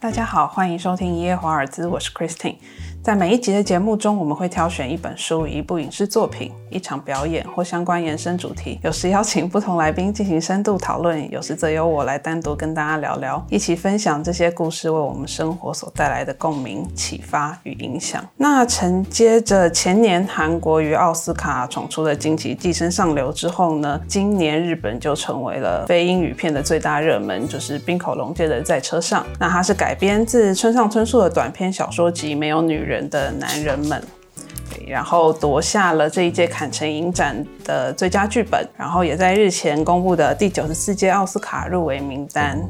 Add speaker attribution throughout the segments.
Speaker 1: 大家好，欢迎收听《一夜华尔兹》，我是 Christine。在每一集的节目中，我们会挑选一本书、一部影视作品、一场表演或相关延伸主题，有时邀请不同来宾进行深度讨论，有时则由我来单独跟大家聊聊，一起分享这些故事为我们生活所带来的共鸣、启发与影响。那承接着前年韩国与奥斯卡闯出的惊奇寄生上流之后呢，今年日本就成为了非英语片的最大热门，就是冰口龙介的《在车上》。那它是改编自村上春树的短篇小说集《没有女人》。的男人们，然后夺下了这一届坎城影展的最佳剧本，然后也在日前公布的第九十四届奥斯卡入围名单。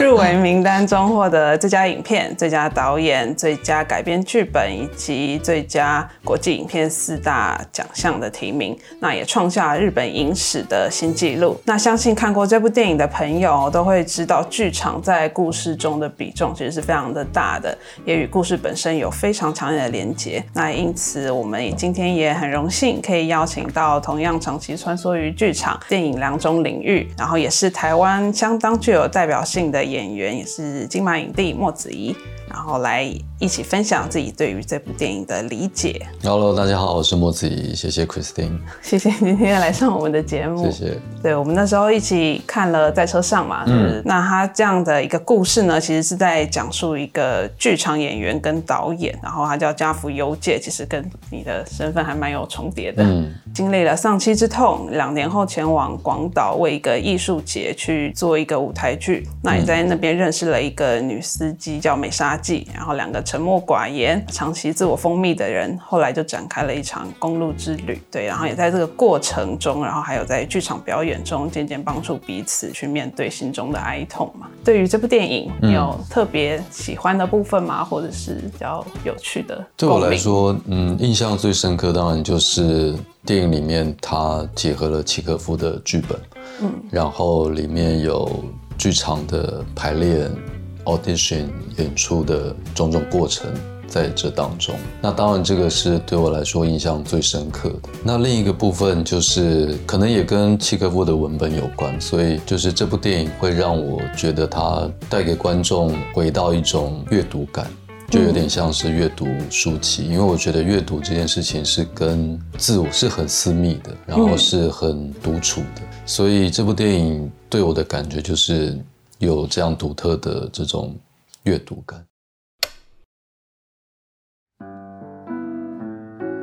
Speaker 1: 入围名单中获得最佳影片、最佳导演、最佳改编剧本以及最佳国际影片四大奖项的提名，那也创下日本影史的新纪录。那相信看过这部电影的朋友都会知道，剧场在故事中的比重其实是非常的大的，也与故事本身有非常强烈的连结。那因此，我们今天也很荣幸可以邀请到同样长期穿梭于剧场、电影两种领域，然后也是台湾。相当具有代表性的演员，也是金马影帝莫子仪。然后来一起分享自己对于这部电影的理解。
Speaker 2: Hello，大家好，我是莫子怡，谢谢 Christine，
Speaker 1: 谢谢今天来上我们的节目。
Speaker 2: 谢谢。
Speaker 1: 对我们那时候一起看了在车上嘛，嗯，那他这样的一个故事呢，其实是在讲述一个剧场演员跟导演，然后他叫家福优介，其实跟你的身份还蛮有重叠的。嗯，经历了丧妻之痛，两年后前往广岛为一个艺术节去做一个舞台剧，那也在那边认识了一个女司机叫美莎。然后两个沉默寡言、长期自我封闭的人，后来就展开了一场公路之旅。对，然后也在这个过程中，然后还有在剧场表演中，渐渐帮助彼此去面对心中的哀痛嘛。对于这部电影，你有特别喜欢的部分吗？或者是比较有趣的？
Speaker 2: 对我来说，嗯，印象最深刻当然就是电影里面它结合了契诃夫的剧本，嗯，然后里面有剧场的排练。Audition 演出的种种过程，在这当中，那当然这个是对我来说印象最深刻的。那另一个部分就是，可能也跟契诃夫的文本有关，所以就是这部电影会让我觉得它带给观众回到一种阅读感，就有点像是阅读书籍，因为我觉得阅读这件事情是跟自我是很私密的，然后是很独处的，所以这部电影对我的感觉就是。有这样独特的这种阅读感，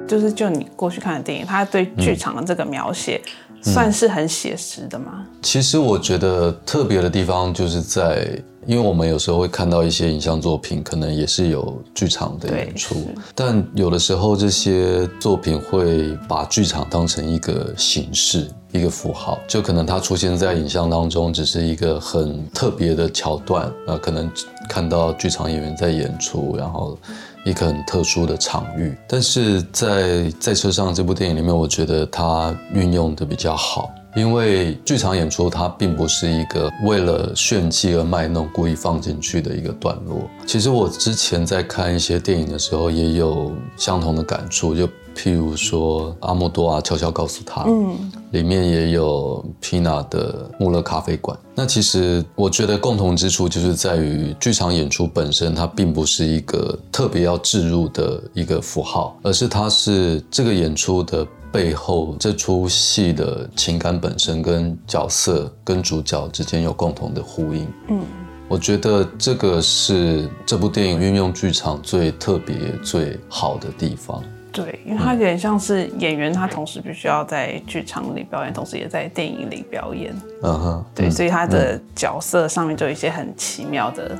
Speaker 1: 就是就你过去看的电影，他对剧场的这个描写，算是很写实的吗？
Speaker 2: 其实我觉得特别的地方就是在，因为我们有时候会看到一些影像作品，可能也是有剧场的演出，但有的时候这些作品会把剧场当成一个形式。一个符号，就可能它出现在影像当中，只是一个很特别的桥段啊，可能看到剧场演员在演出，然后一个很特殊的场域。但是在在车上这部电影里面，我觉得它运用的比较好，因为剧场演出它并不是一个为了炫技而卖弄故意放进去的一个段落。其实我之前在看一些电影的时候，也有相同的感触，就。譬如说，阿莫多啊，悄悄告诉他，嗯，里面也有皮娜的穆勒咖啡馆。那其实我觉得共同之处就是在于剧场演出本身，它并不是一个特别要置入的一个符号，而是它是这个演出的背后，这出戏的情感本身跟角色跟主角之间有共同的呼应。嗯，我觉得这个是这部电影运用剧场最特别、最好的地方。
Speaker 1: 对，因为他有点像是演员，他同时必须要在剧场里表演，同时也在电影里表演。嗯哼，对，所以他的角色上面就有一些很奇妙的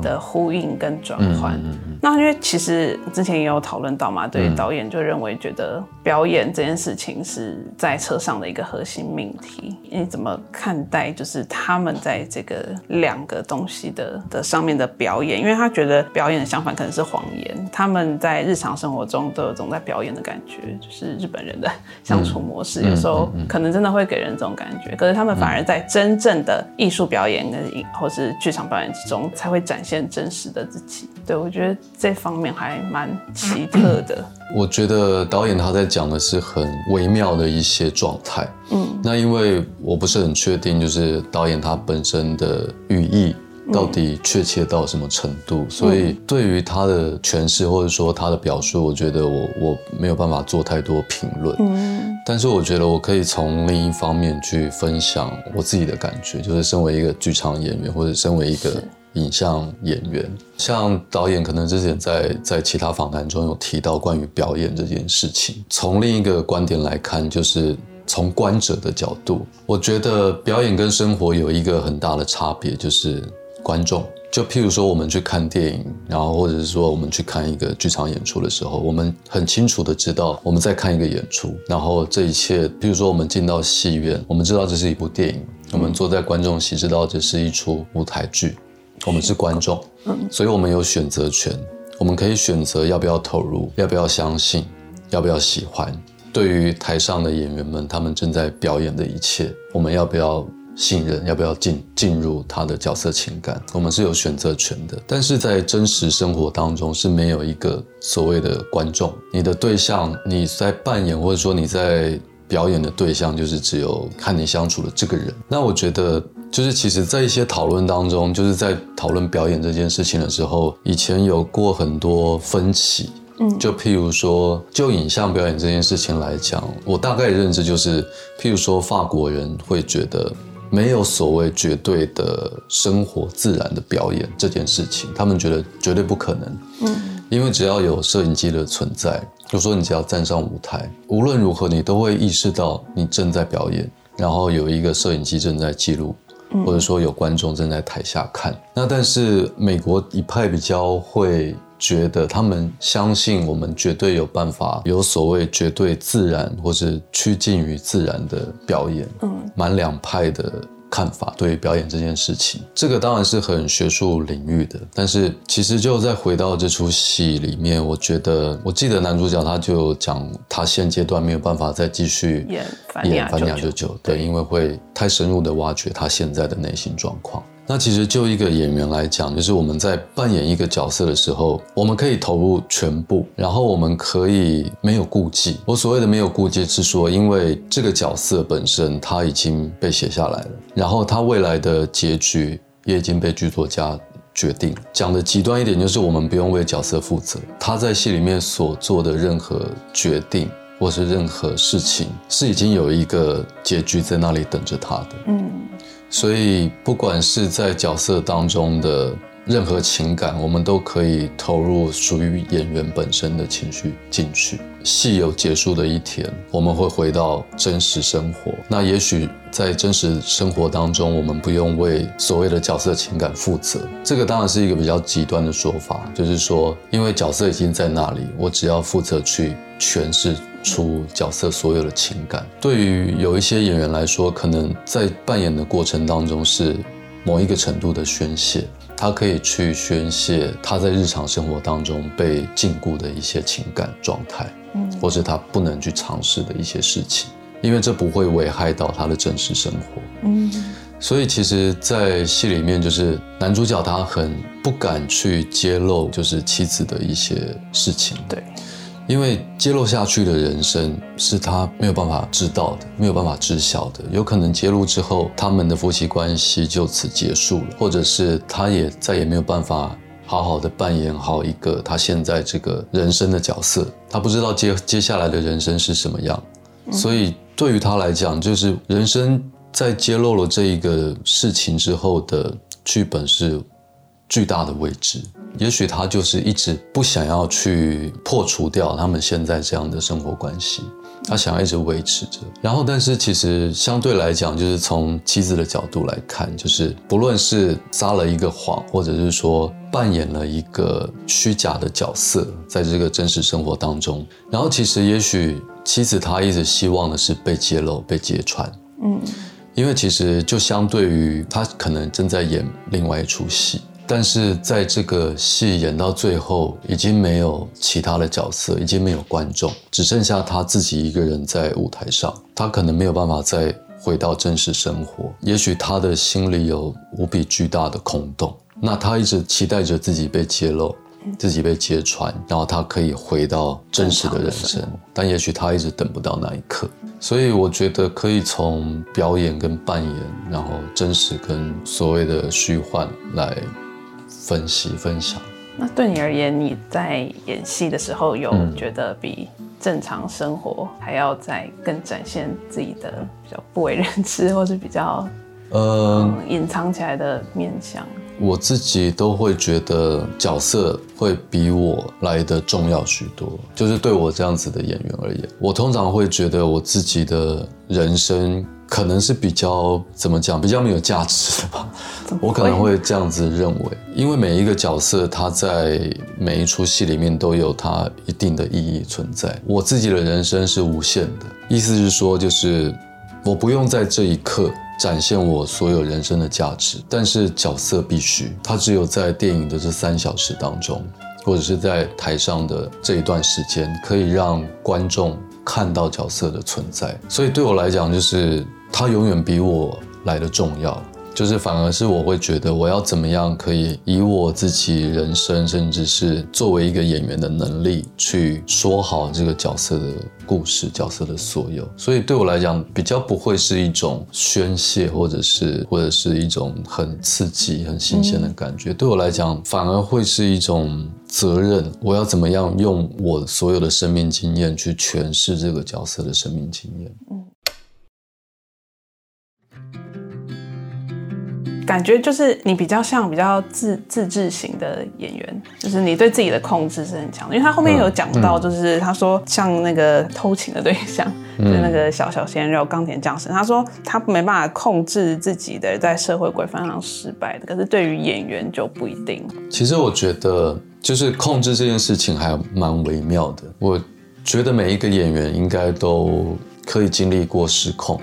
Speaker 1: 的呼应跟转换。那因为其实之前也有讨论到嘛，对导演就认为觉得表演这件事情是在车上的一个核心命题。你怎么看待就是他们在这个两个东西的的上面的表演？因为他觉得表演的相反可能是谎言。他们在日常生活中都有种在表演的感觉，就是日本人的相处模式，有时候可能真的会给人这种感觉。可是他们反而在真正的艺术表演跟或是剧场表演之中，才会展现真实的自己。对我觉得这方面还蛮奇特的。
Speaker 2: 我觉得导演他在讲的是很微妙的一些状态。嗯，那因为我不是很确定，就是导演他本身的语义到底确切到什么程度？所以对于他的诠释或者说他的表述，我觉得我我没有办法做太多评论。嗯，但是我觉得我可以从另一方面去分享我自己的感觉，就是身为一个剧场演员，或者身为一个影像演员，像导演可能之前在在其他访谈中有提到关于表演这件事情，从另一个观点来看，就是。从观者的角度，我觉得表演跟生活有一个很大的差别，就是观众。就譬如说，我们去看电影，然后或者是说我们去看一个剧场演出的时候，我们很清楚的知道我们在看一个演出，然后这一切，譬如说我们进到戏院，我们知道这是一部电影，我们坐在观众席，知道这是一出舞台剧，我们是观众，所以我们有选择权，我们可以选择要不要投入，要不要相信，要不要喜欢。对于台上的演员们，他们正在表演的一切，我们要不要信任？要不要进进入他的角色情感？我们是有选择权的。但是在真实生活当中是没有一个所谓的观众，你的对象，你在扮演或者说你在表演的对象，就是只有看你相处的这个人。那我觉得，就是其实，在一些讨论当中，就是在讨论表演这件事情的时候，以前有过很多分歧。嗯就譬如说，就影像表演这件事情来讲，我大概认知就是，譬如说，法国人会觉得没有所谓绝对的生活自然的表演这件事情，他们觉得绝对不可能。嗯，因为只要有摄影机的存在，就说你只要站上舞台，无论如何你都会意识到你正在表演，然后有一个摄影机正在记录，或者说有观众正在台下看。那但是美国一派比较会。觉得他们相信我们绝对有办法有所谓绝对自然或是趋近于自然的表演，嗯，蛮两派的看法对于表演这件事情，这个当然是很学术领域的，但是其实就再回到这出戏里面，我觉得我记得男主角他就讲他现阶段没有办法再继续
Speaker 1: 演
Speaker 2: 演
Speaker 1: 反
Speaker 2: 亚舅舅，对，因为会太深入的挖掘他现在的内心状况。那其实就一个演员来讲，就是我们在扮演一个角色的时候，我们可以投入全部，然后我们可以没有顾忌。我所谓的没有顾忌，是说因为这个角色本身他已经被写下来了，然后他未来的结局也已经被剧作家决定。讲的极端一点，就是我们不用为角色负责，他在戏里面所做的任何决定或是任何事情，是已经有一个结局在那里等着他的。嗯。所以，不管是在角色当中的任何情感，我们都可以投入属于演员本身的情绪进去。戏有结束的一天，我们会回到真实生活。那也许在真实生活当中，我们不用为所谓的角色情感负责。这个当然是一个比较极端的说法，就是说，因为角色已经在那里，我只要负责去诠释。出角色所有的情感，对于有一些演员来说，可能在扮演的过程当中是某一个程度的宣泄，他可以去宣泄他在日常生活当中被禁锢的一些情感状态，嗯，或是他不能去尝试的一些事情，因为这不会危害到他的真实生活，嗯，所以其实，在戏里面，就是男主角他很不敢去揭露，就是妻子的一些事情，
Speaker 1: 对。
Speaker 2: 因为揭露下去的人生是他没有办法知道的，没有办法知晓的。有可能揭露之后，他们的夫妻关系就此结束了，或者是他也再也没有办法好好的扮演好一个他现在这个人生的角色。他不知道接接下来的人生是什么样，所以对于他来讲，就是人生在揭露了这一个事情之后的剧本是巨大的未知。也许他就是一直不想要去破除掉他们现在这样的生活关系，他想要一直维持着。然后，但是其实相对来讲，就是从妻子的角度来看，就是不论是撒了一个谎，或者是说扮演了一个虚假的角色，在这个真实生活当中，然后其实也许妻子她一直希望的是被揭露、被揭穿。嗯，因为其实就相对于他可能正在演另外一出戏。但是在这个戏演到最后，已经没有其他的角色，已经没有观众，只剩下他自己一个人在舞台上。他可能没有办法再回到真实生活，也许他的心里有无比巨大的空洞。那他一直期待着自己被揭露，自己被揭穿，然后他可以回到真实的人生，但也许他一直等不到那一刻。所以我觉得可以从表演跟扮演，然后真实跟所谓的虚幻来分析分享。
Speaker 1: 那对你而言，你在演戏的时候有觉得比正常生活还要再更展现自己的比较不为人知，或是比较呃隐藏起来的面相？
Speaker 2: 我自己都会觉得角色会比我来的重要许多，就是对我这样子的演员而言，我通常会觉得我自己的人生可能是比较怎么讲，比较没有价值的吧。我可能会这样子认为，因为每一个角色他在每一出戏里面都有他一定的意义存在。我自己的人生是无限的，意思是说，就是我不用在这一刻。展现我所有人生的价值，但是角色必须，他只有在电影的这三小时当中，或者是在台上的这一段时间，可以让观众看到角色的存在。所以对我来讲，就是他永远比我来的重要。就是反而是我会觉得，我要怎么样可以以我自己人生，甚至是作为一个演员的能力，去说好这个角色的故事、角色的所有。所以对我来讲，比较不会是一种宣泄，或者是或者是一种很刺激、很新鲜的感觉。对我来讲，反而会是一种责任。我要怎么样用我所有的生命经验去诠释这个角色的生命经验？嗯。
Speaker 1: 感觉就是你比较像比较自自制型的演员，就是你对自己的控制是很强的。因为他后面有讲到，就是他说像那个偷情的对象，就是那个小小鲜肉钢铁降神，他说他没办法控制自己的在社会规范上失败的，可是对于演员就不一定。
Speaker 2: 其实我觉得就是控制这件事情还蛮微妙的。我觉得每一个演员应该都可以经历过失控。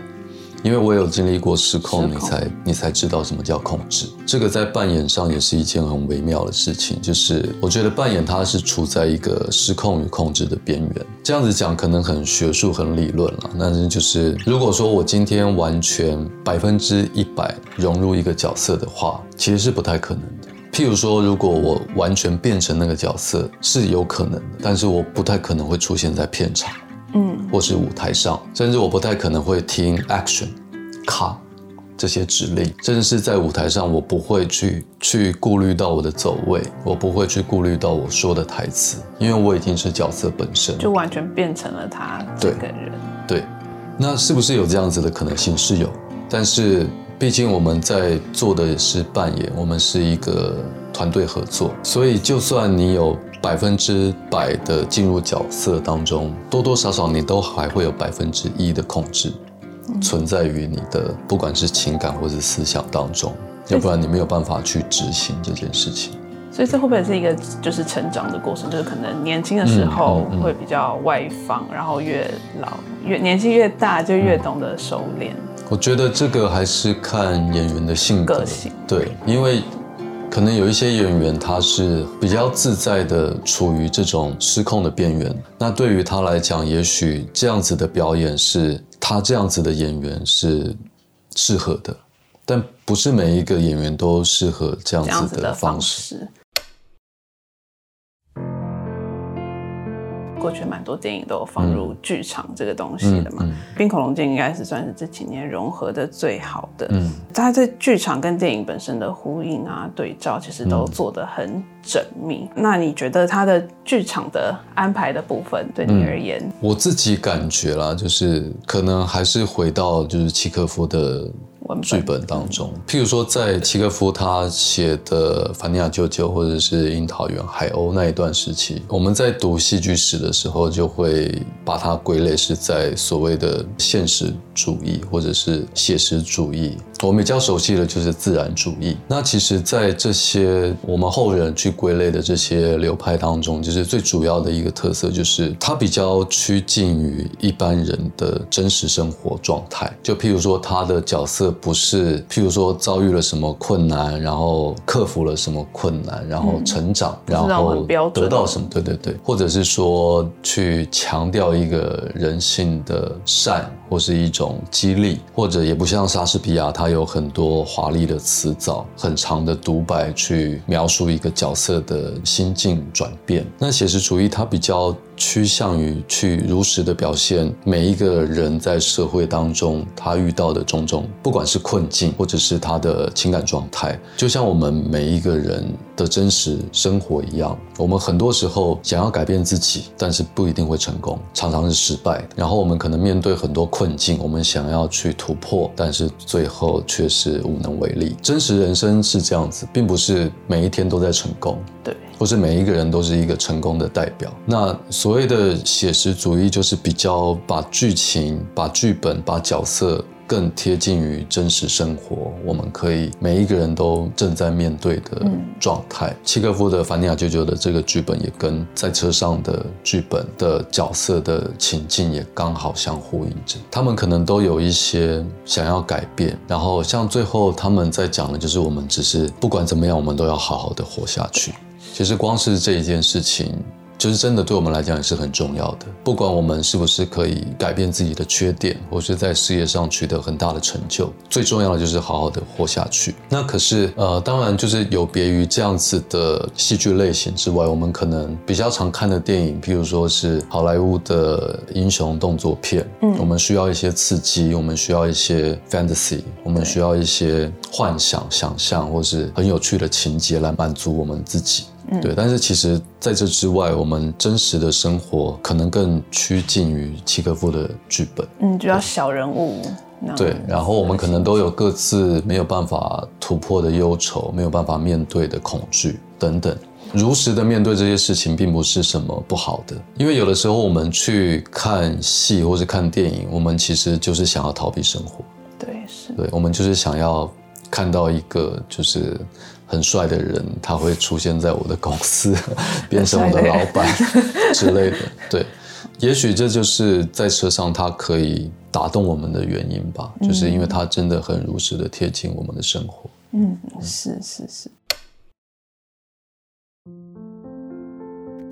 Speaker 2: 因为我有经历过失控，你才你才知道什么叫控制。这个在扮演上也是一件很微妙的事情。就是我觉得扮演它是处在一个失控与控制的边缘。这样子讲可能很学术、很理论了。但是就是如果说我今天完全百分之一百融入一个角色的话，其实是不太可能的。譬如说，如果我完全变成那个角色是有可能的，但是我不太可能会出现在片场。嗯，或是舞台上，甚至我不太可能会听 action、卡这些指令，甚至是在舞台上，我不会去去顾虑到我的走位，我不会去顾虑到我说的台词，因为我已经是角色本身，
Speaker 1: 就完全变成了他这个人。
Speaker 2: 对，那是不是有这样子的可能性？是有，但是毕竟我们在做的也是扮演，我们是一个团队合作，所以就算你有。百分之百的进入角色当中，多多少少你都还会有百分之一的控制存在于你的，不管是情感或是思想当中，要不然你没有办法去执行这件事情。
Speaker 1: 所以这会不会是一个就是成长的过程？就是可能年轻的时候会比较外放，然后越老越年纪越大就越懂得收敛。
Speaker 2: 我觉得这个还是看演员的性格，对，因为。可能有一些演员，他是比较自在的处于这种失控的边缘。那对于他来讲，也许这样子的表演是他这样子的演员是适合的，但不是每一个演员都适合这样子的方式。
Speaker 1: 过去蛮多电影都有放入剧场这个东西的嘛，《冰恐龙镜》应该是算是这几年融合的最好的。嗯，它在剧场跟电影本身的呼应啊、对照，其实都做得很缜密。那你觉得它的剧场的安排的部分，对你而言，
Speaker 2: 我自己感觉啦，就是可能还是回到就是契诃夫的。剧本当中，譬如说，在契诃夫他写的《凡尼亚舅舅》或者是《樱桃园海鸥》那一段时期，我们在读戏剧史的时候，就会把它归类是在所谓的现实主义或者是写实主义。我们比较熟悉的就是自然主义。那其实，在这些我们后人去归类的这些流派当中，就是最主要的一个特色，就是它比较趋近于一般人的真实生活状态。就譬如说，他的角色。不是譬如说遭遇了什么困难，然后克服了什么困难，然后成长，然后得到什么？对对对，或者是说去强调一个人性的善，或是一种激励，或者也不像莎士比亚，他有很多华丽的词藻，很长的独白去描述一个角色的心境转变。那写实主义它比较。趋向于去如实的表现每一个人在社会当中他遇到的种种，不管是困境或者是他的情感状态，就像我们每一个人的真实生活一样。我们很多时候想要改变自己，但是不一定会成功，常常是失败。然后我们可能面对很多困境，我们想要去突破，但是最后却是无能为力。真实人生是这样子，并不是每一天都在成功。
Speaker 1: 对。
Speaker 2: 或是每一个人都是一个成功的代表。那所谓的写实主义，就是比较把剧情、把剧本、把角色更贴近于真实生活。我们可以每一个人都正在面对的状态。契诃夫的《凡尼亚舅舅》的这个剧本，也跟在车上的剧本的角色的情境也刚好相呼应着。他们可能都有一些想要改变。然后像最后他们在讲的，就是我们只是不管怎么样，我们都要好好的活下去。其实光是这一件事情。就是真的，对我们来讲也是很重要的。不管我们是不是可以改变自己的缺点，或是在事业上取得很大的成就，最重要的就是好好的活下去。那可是，呃，当然就是有别于这样子的戏剧类型之外，我们可能比较常看的电影，譬如说是好莱坞的英雄动作片，嗯，我们需要一些刺激，我们需要一些 fantasy，我们需要一些幻想、想象，或是很有趣的情节来满足我们自己。对，但是其实在这之外，我们真实的生活可能更趋近于契诃夫的剧本。
Speaker 1: 嗯，就要小人物。
Speaker 2: 对，然后我们可能都有各自没有办法突破的忧愁，没有办法面对的恐惧等等。如实的面对这些事情，并不是什么不好的，因为有的时候我们去看戏或是看电影，我们其实就是想要逃避生活。
Speaker 1: 对，是。
Speaker 2: 对，我们就是想要看到一个就是。很帅的人，他会出现在我的公司，变成我的老板之类的。对，也许这就是在车上他可以打动我们的原因吧，就是因为他真的很如实的贴近我们的生活。
Speaker 1: 嗯，是是是。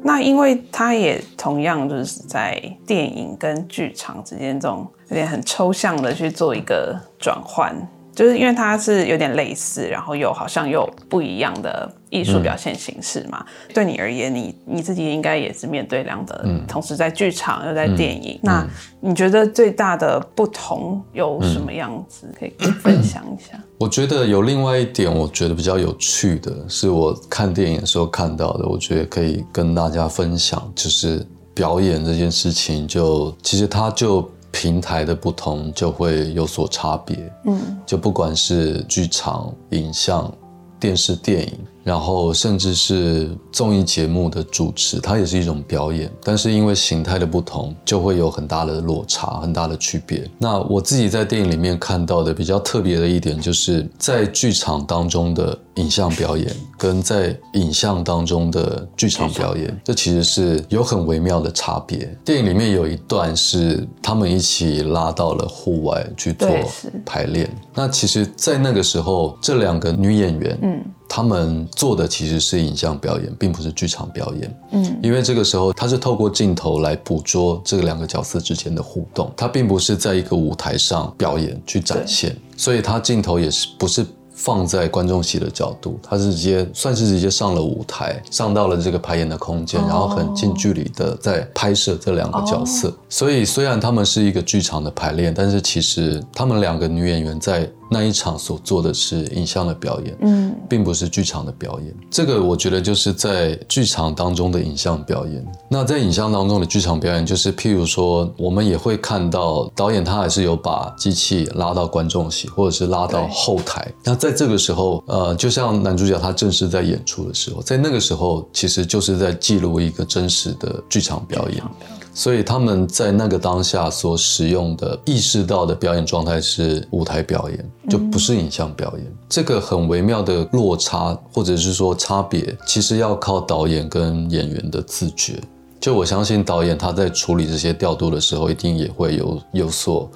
Speaker 1: 那因为他也同样就是在电影跟剧场之间这种有点很抽象的去做一个转换。就是因为它是有点类似，然后又好像又不一样的艺术表现形式嘛。对你而言，你你自己应该也是面对两个，同时在剧场又在电影。那你觉得最大的不同有什么样子？可以分享一下。
Speaker 2: 我觉得有另外一点，我觉得比较有趣的是，我看电影的时候看到的，我觉得可以跟大家分享，就是表演这件事情，就其实它就。平台的不同就会有所差别，嗯，就不管是剧场、影像、电视、电影。然后，甚至是综艺节目的主持，它也是一种表演，但是因为形态的不同，就会有很大的落差，很大的区别。那我自己在电影里面看到的比较特别的一点，就是在剧场当中的影像表演，跟在影像当中的剧场表演，这其实是有很微妙的差别。电影里面有一段是他们一起拉到了户外去做排练，那其实，在那个时候，这两个女演员，嗯。他们做的其实是影像表演，并不是剧场表演。嗯，因为这个时候他是透过镜头来捕捉这两个角色之间的互动，他并不是在一个舞台上表演去展现，所以他镜头也是不是。放在观众席的角度，他是直接算是直接上了舞台，上到了这个排演的空间，然后很近距离的在拍摄这两个角色。所以虽然他们是一个剧场的排练，但是其实他们两个女演员在那一场所做的是影像的表演，嗯，并不是剧场的表演。这个我觉得就是在剧场当中的影像表演。那在影像当中的剧场表演，就是譬如说，我们也会看到导演他还是有把机器拉到观众席，或者是拉到后台。那在这个时候，呃，就像男主角他正式在演出的时候，在那个时候，其实就是在记录一个真实的剧场表演。所以他们在那个当下所使用的、意识到的表演状态是舞台表演，就不是影像表演。这个很微妙的落差，或者是说差别，其实要靠导演跟演员的自觉。就我相信导演他在处理这些调度的时候，一定也会有有所。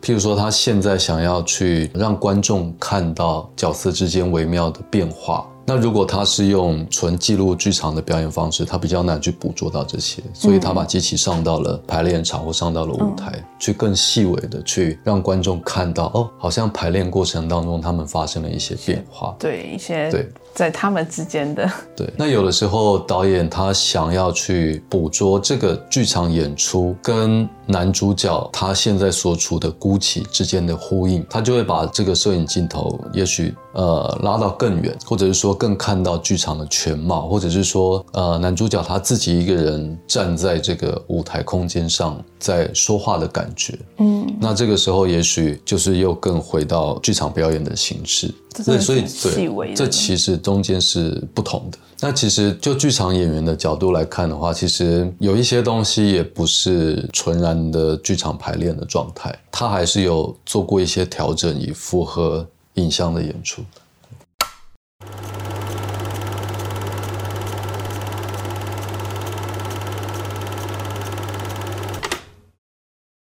Speaker 2: 譬如说，他现在想要去让观众看到角色之间微妙的变化。那如果他是用纯记录剧场的表演方式，他比较难去捕捉到这些，所以他把机器上到了排练场或上到了舞台，去更细微的去让观众看到，哦，好像排练过程当中他们发生了一些变化，
Speaker 1: 对一些对在他们之间的
Speaker 2: 对。那有的时候导演他想要去捕捉这个剧场演出跟男主角他现在所处的孤寂之间的呼应，他就会把这个摄影镜头也许呃拉到更远，或者是说。更看到剧场的全貌，或者是说，呃，男主角他自己一个人站在这个舞台空间上在说话的感觉，嗯，那这个时候也许就是又更回到剧场表演的形式，
Speaker 1: 对，所以对，
Speaker 2: 这其实中间是不同的。那其实就剧场演员的角度来看的话，其实有一些东西也不是纯然的剧场排练的状态，他还是有做过一些调整，以符合影像的演出。